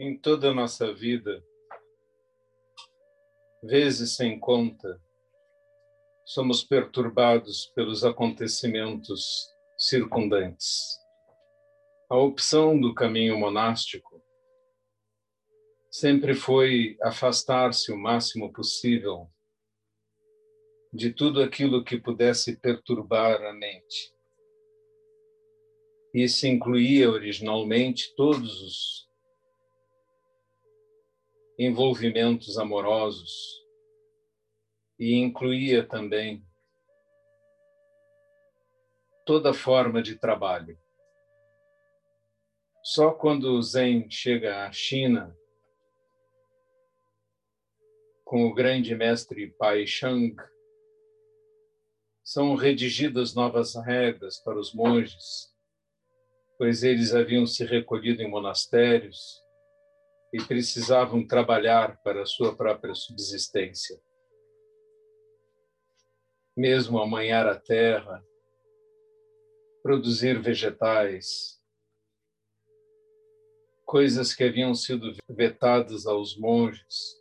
Em toda a nossa vida, vezes sem conta, somos perturbados pelos acontecimentos circundantes. A opção do caminho monástico sempre foi afastar-se o máximo possível de tudo aquilo que pudesse perturbar a mente. Isso incluía originalmente todos os envolvimentos amorosos e incluía também toda forma de trabalho. Só quando o Zen chega à China, com o grande mestre Pai Shang, são redigidas novas regras para os monges, pois eles haviam se recolhido em monastérios e precisavam trabalhar para a sua própria subsistência. Mesmo amanhar a terra, produzir vegetais, coisas que haviam sido vetadas aos monges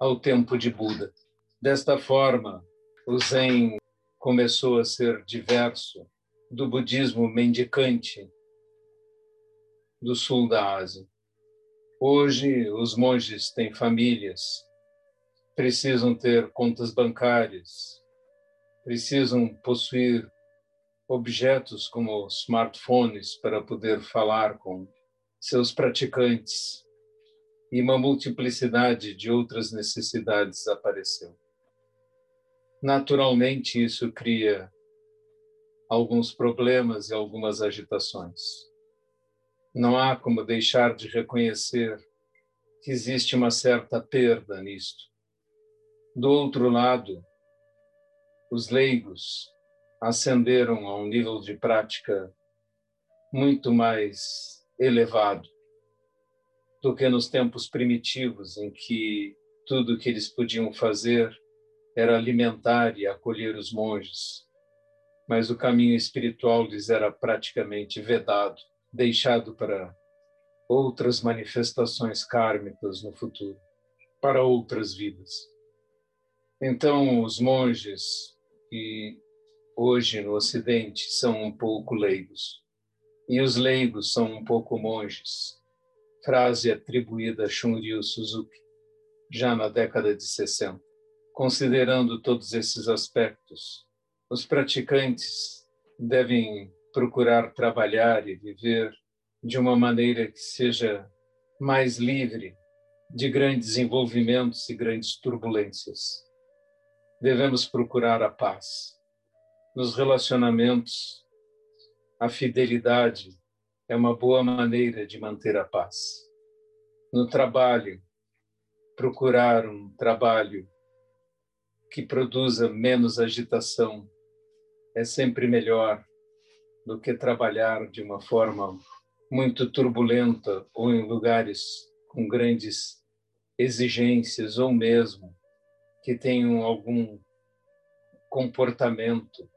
ao tempo de Buda. Desta forma, o Zen começou a ser diverso do budismo mendicante do sul da Ásia. Hoje, os monges têm famílias, precisam ter contas bancárias, precisam possuir objetos como smartphones para poder falar com seus praticantes e uma multiplicidade de outras necessidades apareceu. Naturalmente, isso cria alguns problemas e algumas agitações. Não há como deixar de reconhecer que existe uma certa perda nisto. Do outro lado, os leigos ascenderam a um nível de prática muito mais elevado do que nos tempos primitivos, em que tudo que eles podiam fazer era alimentar e acolher os monges, mas o caminho espiritual lhes era praticamente vedado deixado para outras manifestações kármicas no futuro, para outras vidas. Então, os monges que hoje no Ocidente são um pouco leigos, e os leigos são um pouco monges, frase atribuída a Shunryu Suzuki, já na década de 60. Considerando todos esses aspectos, os praticantes devem procurar trabalhar e viver de uma maneira que seja mais livre de grandes envolvimentos e grandes turbulências. Devemos procurar a paz. Nos relacionamentos, a fidelidade é uma boa maneira de manter a paz. No trabalho, procurar um trabalho que produza menos agitação é sempre melhor do que trabalhar de uma forma muito turbulenta ou em lugares com grandes exigências ou mesmo que tenham algum comportamento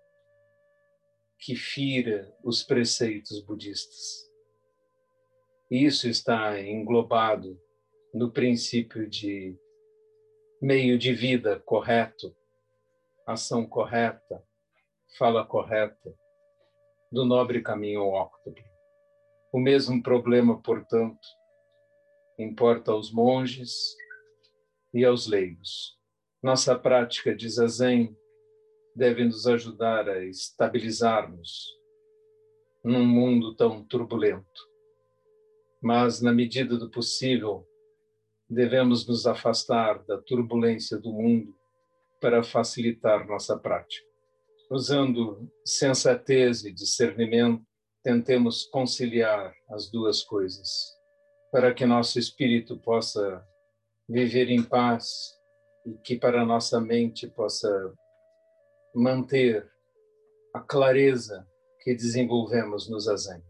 que fira os preceitos budistas. Isso está englobado no princípio de meio de vida correto, ação correta, fala correta, do nobre caminho ao óctuplo. O mesmo problema, portanto, importa aos monges e aos leigos. Nossa prática de zazen deve nos ajudar a estabilizarmos num mundo tão turbulento. Mas, na medida do possível, devemos nos afastar da turbulência do mundo para facilitar nossa prática usando sensatez e discernimento, tentemos conciliar as duas coisas, para que nosso espírito possa viver em paz e que para nossa mente possa manter a clareza que desenvolvemos no zazen.